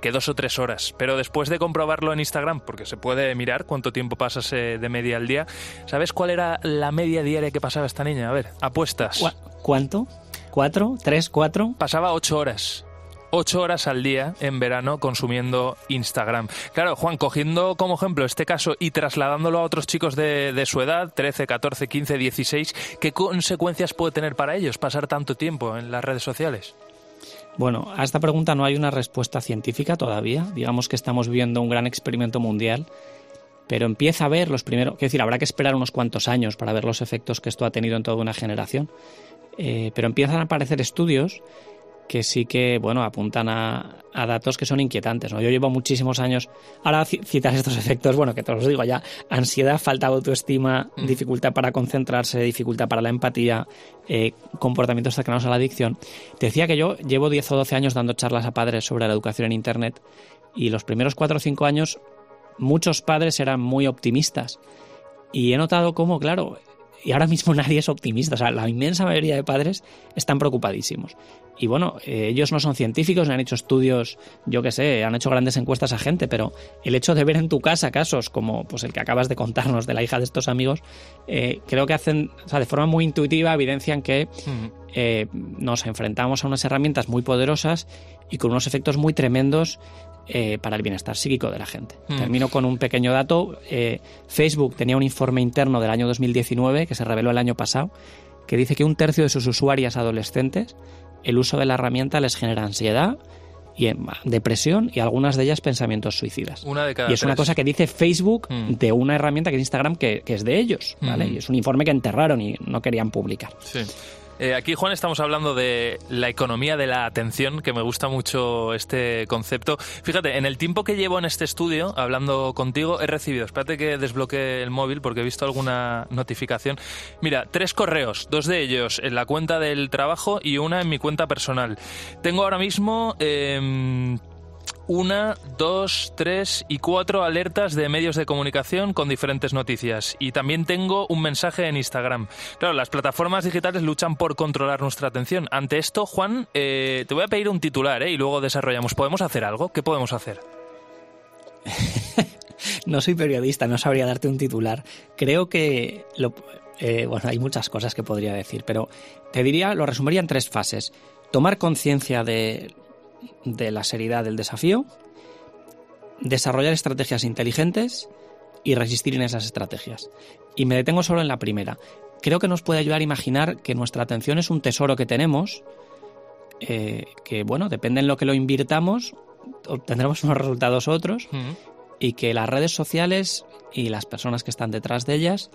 que dos o tres horas, pero después de comprobarlo en Instagram, porque se puede mirar cuánto tiempo pasas de media al día, ¿sabes cuál era la media diaria que pasaba esta niña? A ver, apuestas. ¿Cuánto? ¿Cuatro? ¿Tres? ¿Cuatro? Pasaba ocho horas ocho horas al día en verano consumiendo Instagram. Claro, Juan, cogiendo como ejemplo este caso y trasladándolo a otros chicos de, su edad, 13, 14, 15, 16, ¿qué consecuencias puede tener para ellos pasar tanto tiempo en las redes sociales? Bueno, a esta pregunta no hay una respuesta científica todavía. Digamos que estamos viendo un gran experimento mundial, pero empieza a ver los primeros. Quiero decir, habrá que esperar unos cuantos años para ver los efectos que esto ha tenido en toda una generación. Eh, pero empiezan a aparecer estudios que sí que, bueno, apuntan a, datos que son inquietantes. ¿no? Yo llevo muchísimos años, ahora citas estos efectos, bueno, que te los digo ya, ansiedad, falta de autoestima, mm. dificultad para concentrarse, dificultad para la empatía, eh, comportamientos cercanos a la adicción. Te decía que yo llevo 10 o 12 años dando charlas a padres sobre la educación en Internet y los primeros 4 o 5 años muchos padres eran muy optimistas. Y he notado cómo, claro, y ahora mismo nadie es optimista. O sea, la inmensa mayoría de padres están preocupadísimos. Y bueno, eh, ellos no son científicos, ni han hecho estudios, yo qué sé, han hecho grandes encuestas a gente, pero el hecho de ver en tu casa casos como pues el que acabas de contarnos de la hija de estos amigos, eh, creo que hacen, o sea, de forma muy intuitiva evidencian que eh, nos enfrentamos a unas herramientas muy poderosas y con unos efectos muy tremendos para el bienestar psíquico de la gente. Termino con un pequeño dato. Facebook tenía un informe interno del año 2019 que se reveló el año pasado que dice que un tercio de sus usuarias adolescentes el uso de la herramienta les genera ansiedad y depresión y algunas de ellas pensamientos suicidas. Una de cada y es una cosa que dice Facebook mm. de una herramienta que es Instagram que, es de ellos, ¿vale? Mm. Y es un informe que enterraron y no querían publicar. Sí. Eh, aquí, Juan, estamos hablando de la economía de la atención, que me gusta mucho este concepto. Fíjate, en el tiempo que llevo en este estudio, hablando contigo, he recibido, espérate que desbloquee el móvil porque he visto alguna notificación. Mira, tres correos, dos de ellos en la cuenta del trabajo y una en mi cuenta personal. Tengo ahora mismo... Eh, una, dos, tres y cuatro alertas de medios de comunicación con diferentes noticias. Y también tengo un mensaje en Instagram. Claro, las plataformas digitales luchan por controlar nuestra atención. Ante esto, Juan, eh, te voy a pedir un titular ¿eh? y luego desarrollamos. ¿Podemos hacer algo? ¿Qué podemos hacer? no soy periodista, no sabría darte un titular. Creo que eh, bueno, hay muchas cosas que podría decir, pero te diría, lo resumiría en tres fases. Tomar conciencia de de la seriedad del desafío, desarrollar estrategias inteligentes y resistir en esas estrategias. Y me detengo solo en la primera. Creo que nos puede ayudar a imaginar que nuestra atención es un tesoro que tenemos, eh, que bueno, depende en lo que lo invirtamos, obtendremos unos resultados otros, y que las redes sociales y las personas que están detrás de ellas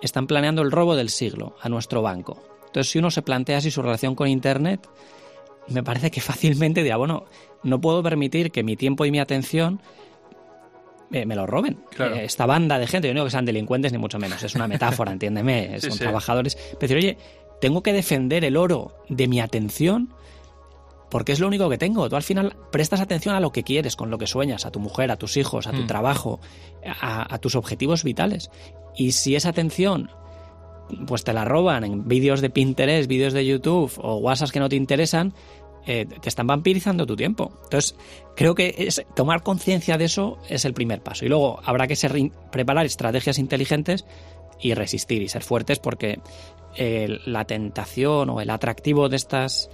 están planeando el robo del siglo a nuestro banco. Entonces, si uno se plantea así su relación con Internet, me parece que fácilmente dirá, bueno, no puedo permitir que mi tiempo y mi atención me, lo roben. Eh, esta banda de gente, yo no digo que sean delincuentes ni mucho menos, es una metáfora, entiéndeme, son trabajadores. Pero decir, oye, tengo que defender el oro de mi atención porque es lo único que tengo. Tú al final prestas atención a lo que quieres, con lo que sueñas, a tu mujer, a tus hijos, a tu mm. trabajo, a, a, tus objetivos vitales. Y si esa atención pues te la roban en vídeos de Pinterest, vídeos de YouTube o WhatsApp que no te interesan, eh, te están vampirizando tu tiempo. Entonces, creo que es, tomar conciencia de eso es el primer paso. Y luego habrá que preparar estrategias inteligentes y resistir y ser fuertes porque eh, la tentación o el atractivo de estas,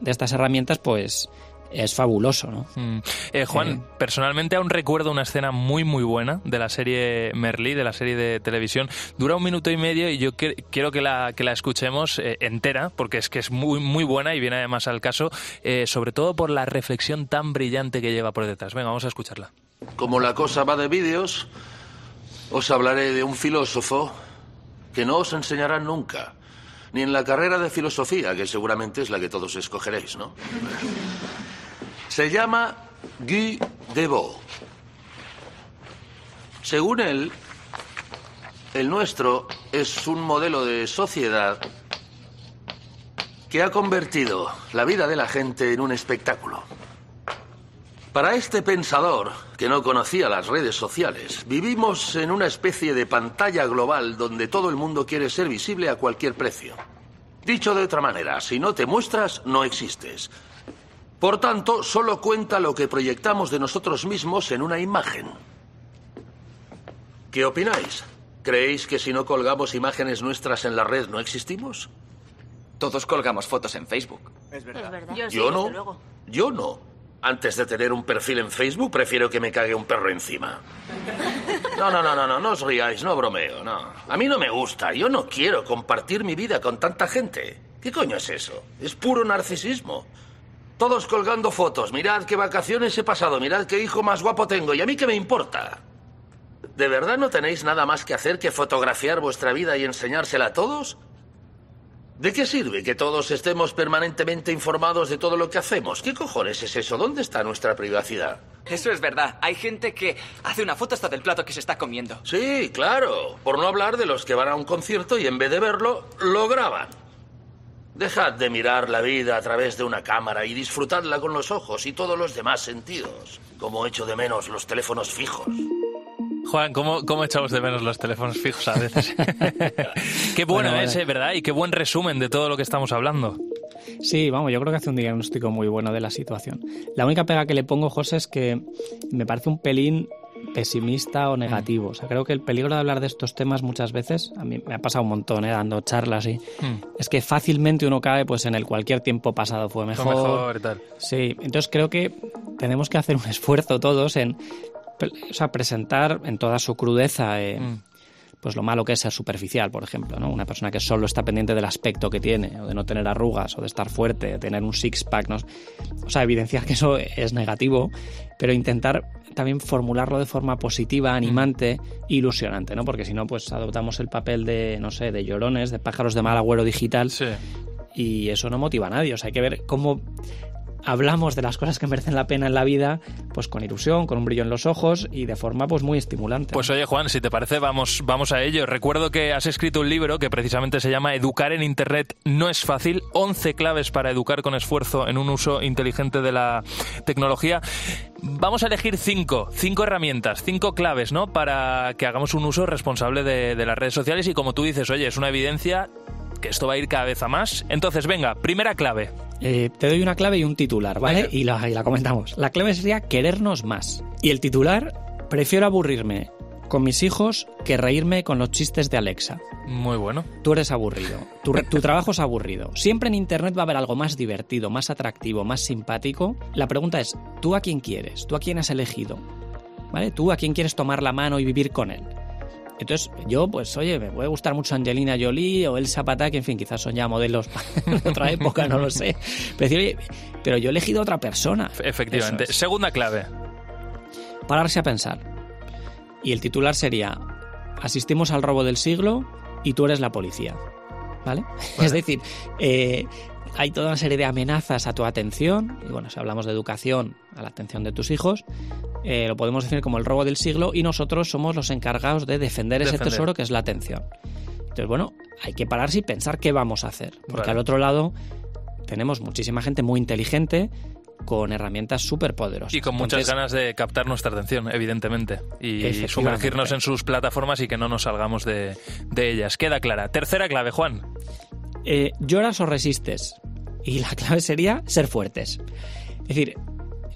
de estas herramientas, pues es fabuloso, ¿no? Mm. Eh, Juan, eh. personalmente aún recuerdo una escena muy muy buena de la serie Merlí, de la serie de televisión. Dura un minuto y medio y yo quiero que la, que la escuchemos eh, entera, porque es que es muy, muy buena y viene además al caso, sobre todo por la reflexión tan brillante que lleva por detrás. Venga, vamos a escucharla. Como la cosa va de vídeos, os hablaré de un filósofo que no os enseñará nunca, ni en la carrera de filosofía, que seguramente es la que todos escogeréis, ¿no? Se llama Guy Debord. Según él, el nuestro es un modelo de sociedad que ha convertido la vida de la gente en un espectáculo. Para este pensador, que no conocía las redes sociales, vivimos en una especie de pantalla global donde todo el mundo quiere ser visible a cualquier precio. Dicho de otra manera, si no te muestras, no existes. Por tanto, solo cuenta lo que proyectamos de nosotros mismos en una imagen. ¿Qué opináis? ¿Creéis que si no colgamos imágenes nuestras en la red no existimos? Todos colgamos fotos en Facebook. Es verdad. Yo, no. Yo no. Antes de tener un perfil en Facebook, prefiero que me cague un perro encima. No, no, no, no, no, no os riáis, no bromeo, no. A mí no me gusta, yo no quiero compartir mi vida con tanta gente. ¿Qué coño es eso? Es puro narcisismo. Todos colgando fotos. Mirad qué vacaciones he pasado. Mirad qué hijo más guapo tengo. ¿Y a mí qué me importa? ¿De verdad no tenéis nada más que hacer que fotografiar vuestra vida y enseñársela a todos? ¿De qué sirve que todos estemos permanentemente informados de todo lo que hacemos? ¿Qué cojones es eso? ¿Dónde está nuestra privacidad? Eso es verdad. Hay gente que hace una foto hasta del plato que se está comiendo. Sí, claro. Por no hablar de los que van a un concierto y en vez de verlo, lo graban. Dejad de mirar la vida a través de una cámara y disfrutadla con los ojos y todos los demás sentidos, como echo de menos los teléfonos fijos. Juan, ¿cómo, ¿cómo, echamos de menos los teléfonos fijos a veces? qué bueno, es, eh, ¿verdad? Y qué buen resumen de todo lo que estamos hablando. Sí, vamos, yo creo que hace un diagnóstico muy bueno de la situación. La única pega que le pongo, José, es que me parece un pelín pesimista o negativo. O sea, creo que el peligro de hablar de estos temas muchas veces, a mí me ha pasado un montón, ¿eh? dando charlas y hmm. es que fácilmente uno cae pues en el cualquier tiempo pasado fue mejor. Fue mejor tal. Sí, entonces creo que tenemos que hacer un esfuerzo todos en o sea, presentar en toda su crudeza eh, hmm. Pues lo malo que es ser superficial, por ejemplo, ¿no? Una persona que solo está pendiente del aspecto que tiene, o de no tener arrugas, o de estar fuerte, de tener un six-pack, ¿no? O sea, evidenciar que eso es negativo, pero intentar también formularlo de forma positiva, animante, ilusionante, ¿no? Porque si no, pues adoptamos el papel de, no sé, de llorones, de pájaros de mal agüero digital. Y eso no motiva a nadie. O sea, hay que ver cómo hablamos de las cosas que merecen la pena en la vida, pues con ilusión, con un brillo en los ojos y de forma pues muy estimulante. Pues oye Juan, si te parece vamos, vamos a ello. Recuerdo que has escrito un libro que precisamente se llama Educar en Internet no es fácil, 11 claves para educar con esfuerzo en un uso inteligente de la tecnología. Vamos a elegir cinco, cinco herramientas, cinco claves, ¿no? Para que hagamos un uso responsable de, de las redes sociales y como tú dices, oye, es una evidencia que esto va a ir cada vez a más. Entonces, venga, primera clave. Eh, te doy una clave y un titular, ¿vale? Y la, y la comentamos. La clave sería querernos más. Y el titular, prefiero aburrirme con mis hijos que reírme con los chistes de Alexa. Muy bueno. Tú eres aburrido. Tu, tu, trabajo es aburrido. Siempre en Internet va a haber algo más divertido, más atractivo, más simpático. La pregunta es, ¿tú a quién quieres? ¿Tú a quién has elegido? ¿Vale? ¿Tú a quién quieres tomar la mano y vivir con él? Entonces, yo, pues, oye, me puede gustar mucho Angelina Jolie o Elsa que en fin, quizás son ya modelos de otra época, no lo sé. Pero, pero yo he elegido a otra persona. Efectivamente. Segunda clave. Pararse a pensar. Y el titular sería, asistimos al robo del siglo y tú eres la policía. ¿Vale? Es decir, eh, hay toda una serie de amenazas a tu atención, y bueno, si hablamos de educación, a la atención de tus hijos, eh, lo podemos decir como el robo del siglo y nosotros somos los encargados de defender, ese tesoro que es la atención. Entonces, bueno, hay que pararse y pensar qué vamos a hacer, porque al otro lado tenemos muchísima gente muy inteligente con herramientas súper poderosas. Y con muchas ganas de captar nuestra atención, evidentemente, y sumergirnos en sus plataformas y que no nos salgamos de, de ellas. Queda clara. Tercera clave, Juan. Eh, ¿Lloras o resistes? Y la clave sería ser fuertes. Es decir,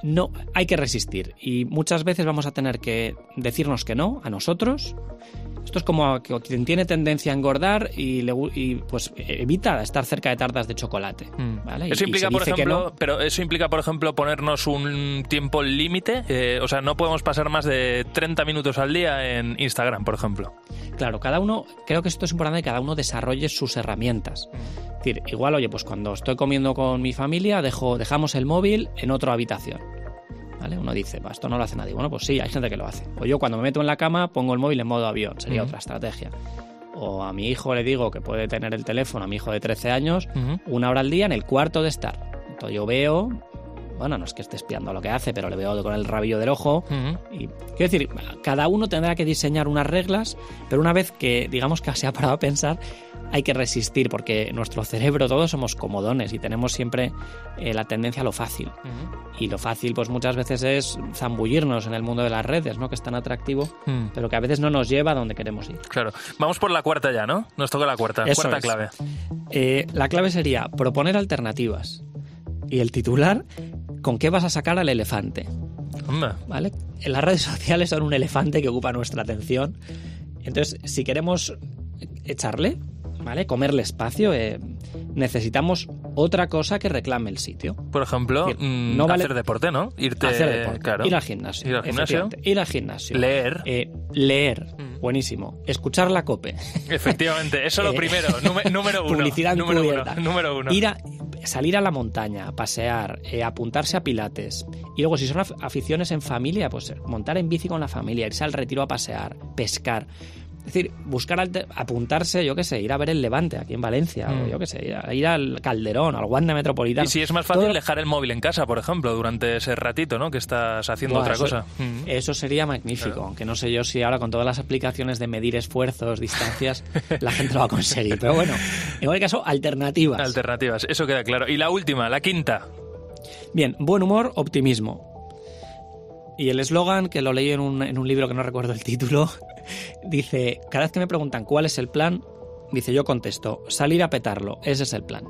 no hay que resistir y muchas veces vamos a tener que decirnos que no a nosotros. Esto es como quien tiene tendencia a engordar y, pues evita estar cerca de tartas de chocolate. Mm. ¿vale? Eso implica, por ejemplo, pero eso implica, por ejemplo, ponernos un tiempo límite. Eh, o sea, no podemos pasar más de 30 minutos al día en Instagram, por ejemplo. Claro, cada uno, creo que esto es importante que cada uno desarrolle sus herramientas. Es decir, igual, oye, pues cuando estoy comiendo con mi familia, dejo, dejamos el móvil en otra habitación. Uno dice, esto no lo hace nadie. Bueno, pues sí, hay gente que lo hace. O yo cuando me meto en la cama pongo el móvil en modo avión, sería otra estrategia. O a mi hijo le digo que puede tener el teléfono, a mi hijo de 13 años, una hora al día en el cuarto de estar. Entonces yo veo, bueno, no es que esté espiando lo que hace, pero le veo con el rabillo del ojo. Y quiero decir, cada uno tendrá que diseñar unas reglas, pero una vez que digamos que se ha parado a pensar, hay que resistir porque nuestro cerebro, todos somos comodones y tenemos siempre eh, la tendencia a lo fácil. Y lo fácil, pues muchas veces es zambullirnos en el mundo de las redes, ¿no? Que es tan atractivo, mm. pero que a veces no nos lleva a donde queremos ir. Claro. Vamos por la cuarta ya, ¿no? Nos toca la cuarta. cuarta clave. Eh, la clave sería proponer alternativas. Y el titular, ¿con qué vas a sacar al elefante? ¿Vale? Las redes sociales son un elefante que ocupa nuestra atención. Entonces, si queremos echarle, ¿vale? Comerle espacio, eh, necesitamos otra cosa que reclame el sitio. Por ejemplo, mm, no hacer deporte, ¿no? Irte, hacer deporte, ir al gimnasio. Ir al gimnasio. Ir al gimnasio. Leer. Eh, leer. Mm. Buenísimo. Escuchar la cope. Efectivamente, eso es lo eh, primero. número uno. Publicidad número uno, número uno. Ir a, salir a la montaña, pasear, apuntarse a pilates. Y luego, si son aficiones en familia, pues montar en bici con la familia, irse al retiro a pasear, pescar. Es decir, buscar apuntarse, yo qué sé, ir a ver el Levante aquí en Valencia, o mm. yo qué sé, ir, al Calderón, al Wanda Metropolitano. Y si es más fácil dejar el móvil en casa, por ejemplo, durante ese ratito, ¿no? Que estás haciendo otra cosa. Mm. Eso sería magnífico, aunque no sé yo si ahora con todas las aplicaciones de medir esfuerzos, distancias, la gente lo va a conseguir. Pero bueno, en cualquier caso, alternativas. Alternativas, eso queda claro. Y la última, la quinta. Bien, buen humor, optimismo. Y el eslogan, que lo leí en un, en un libro que no recuerdo el título, dice, cada vez que me preguntan cuál es el plan, dice yo contesto, salir a petarlo, ese es el plan.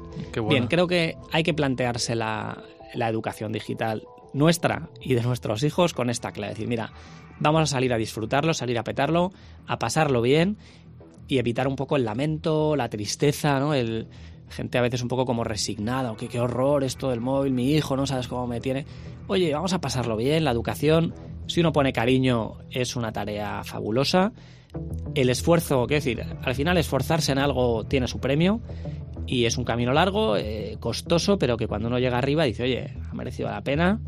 Bien, creo que hay que plantearse la, la educación digital nuestra y de nuestros hijos con esta clave. Decir, mira, vamos a salir a disfrutarlo, salir a petarlo, a pasarlo bien y evitar un poco el lamento, la tristeza, ¿no? El, gente a veces un poco como resignada, o que qué horror esto del móvil, mi hijo, no sabes cómo me tiene. Oye, vamos a pasarlo bien, la educación, si uno pone cariño, es una tarea fabulosa, el esfuerzo, quiero decir, al final esforzarse en algo tiene su premio y es un camino largo, eh, costoso, pero que cuando uno llega arriba dice, oye, ha merecido la pena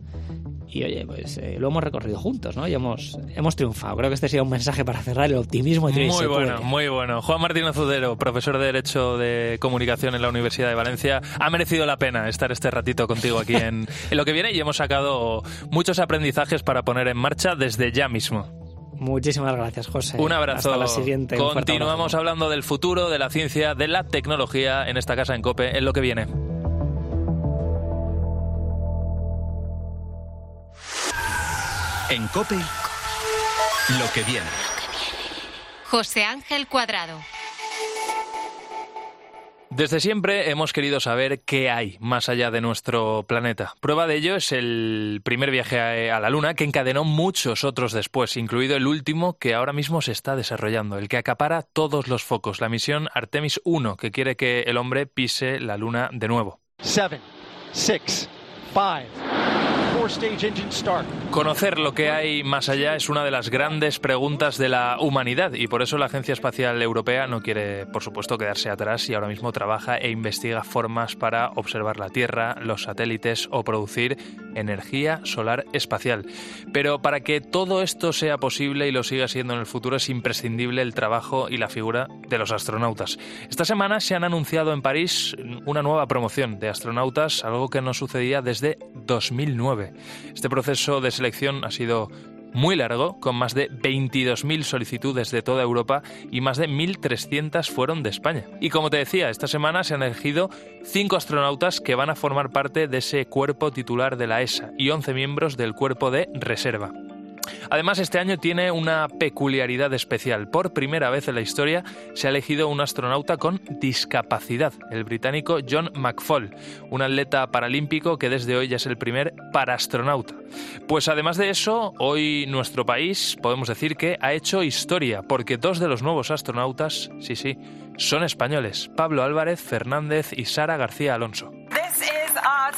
y oye, pues eh, lo hemos recorrido juntos, ¿no? Y hemos, hemos triunfado. Creo que este sería un mensaje para cerrar el optimismo. Y muy bueno, muy bueno. Juan Martín Azudero, profesor de Derecho de Comunicación en la Universidad de Valencia, ha merecido la pena estar este ratito contigo aquí en, en lo que viene y hemos sacado muchos aprendizajes para poner en marcha desde ya mismo. Muchísimas gracias, José. Un abrazo. Hasta la siguiente. Continuamos hablando del futuro, de la ciencia, de la tecnología en esta casa en COPE, en lo que viene. En COPE, lo que viene. José Ángel Cuadrado. Desde siempre hemos querido saber qué hay más allá de nuestro planeta. Prueba de ello es el primer viaje a la Luna que encadenó muchos otros después, incluido el último que ahora mismo se está desarrollando, el que acapara todos los focos, la misión Artemis 1, que quiere que el hombre pise la Luna de nuevo. Seven, six, five. Conocer lo que hay más allá es una de las grandes preguntas de la humanidad y por eso la Agencia Espacial Europea no quiere, por supuesto, quedarse atrás y ahora mismo trabaja e investiga formas para observar la Tierra, los satélites o producir energía solar espacial. Pero para que todo esto sea posible y lo siga siendo en el futuro es imprescindible el trabajo y la figura de los astronautas. Esta semana se han anunciado en París una nueva promoción de astronautas, algo que no sucedía desde 2009. Este proceso de selección ha sido muy largo, con más de 22.000 solicitudes de toda Europa y más de 1.300 fueron de España. Y como te decía, esta semana se han elegido cinco astronautas que van a formar parte de ese cuerpo titular de la ESA y 11 miembros del cuerpo de reserva. Además, este año tiene una peculiaridad especial. Por primera vez en la historia se ha elegido un astronauta con discapacidad, el británico John McFall, un atleta paralímpico que desde hoy ya es el primer paraastronauta. Pues además de eso, hoy nuestro país podemos decir que ha hecho historia, porque dos de los nuevos astronautas, sí, sí, son españoles, Pablo Álvarez Fernández y Sara García Alonso.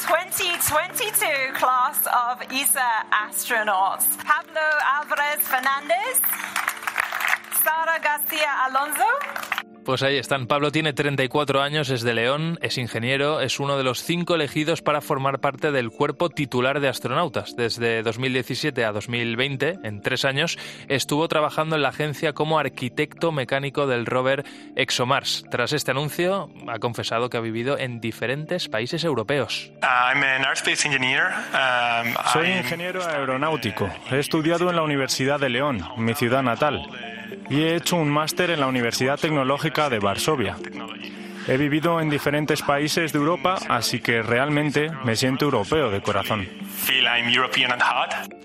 2022 class of ESA astronauts. Pablo Álvarez Fernández, Sara García Alonso. Pues ahí están. Pablo tiene 34 años, es de León, es ingeniero, es uno de los cinco elegidos para formar parte del cuerpo titular de astronautas. Desde 2017 a 2020, en tres años, estuvo trabajando en la agencia como arquitecto mecánico del rover ExoMars. Tras este anuncio, ha confesado que ha vivido en diferentes países europeos. Um, Soy ingeniero aeronáutico. He estudiado en la Universidad de León, mi ciudad natal y he hecho un máster en la Universidad Tecnológica de Varsovia. He vivido en diferentes países de Europa, así que realmente me siento europeo de corazón.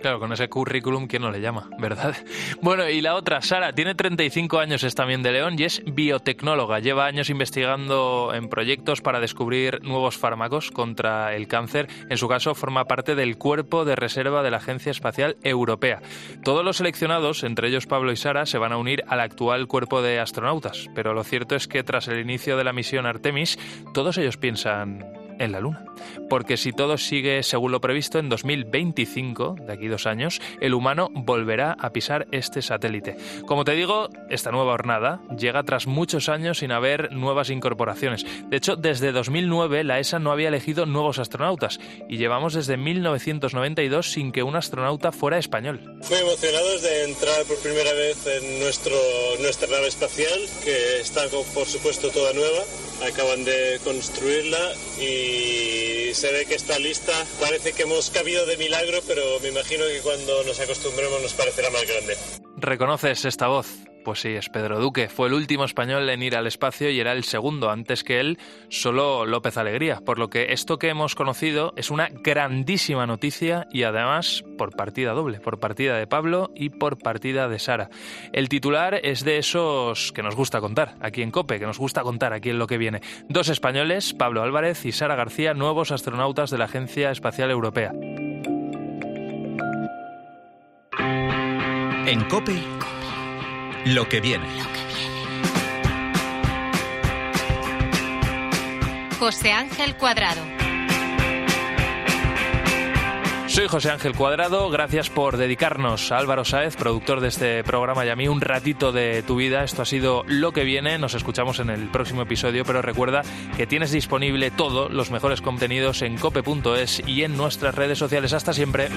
Claro, con ese currículum, ¿quién no le llama? ¿Verdad? Bueno, y la otra, Sara, tiene 35 años, es también de León y es biotecnóloga. Lleva años investigando en proyectos para descubrir nuevos fármacos contra el cáncer. En su caso, forma parte del cuerpo de reserva de la Agencia Espacial Europea. Todos los seleccionados, entre ellos Pablo y Sara, se van a unir al actual cuerpo de astronautas. Pero lo cierto es que tras el inicio de la misión Artemis, todos ellos piensan en la Luna. Porque si todo sigue según lo previsto, en 2025, de aquí dos años, el humano volverá a pisar este satélite. Como te digo, esta nueva jornada llega tras muchos años sin haber nuevas incorporaciones. De hecho, desde 2009 la ESA no había elegido nuevos astronautas y llevamos desde 1992 sin que un astronauta fuera español. Muy emocionados de entrar por primera vez en nuestro, nuestra nave espacial, que está por supuesto toda nueva. Acaban de construirla y se ve que está lista. Parece que hemos cabido de milagro, pero me imagino que cuando nos acostumbremos nos parecerá más grande. ¿Reconoces esta voz? Pues sí, es Pedro Duque. Fue el último español en ir al espacio y era el segundo. Antes que él, solo López Alegría. Por lo que esto que hemos conocido es una grandísima noticia y además por partida doble, por partida de Pablo y por partida de Sara. El titular es de esos que nos gusta contar aquí en COPE, que nos gusta contar aquí en lo que viene. Dos españoles, Pablo Álvarez y Sara García, nuevos astronautas de la Agencia Espacial Europea. En COPE lo que viene. José Ángel Cuadrado. Soy José Ángel Cuadrado, gracias por dedicarnos a Álvaro Saez, productor de este programa y a mí un ratito de tu vida. Esto ha sido lo que viene, nos escuchamos en el próximo episodio, pero recuerda que tienes disponible todo, los mejores contenidos en cope.es y en nuestras redes sociales. Hasta siempre.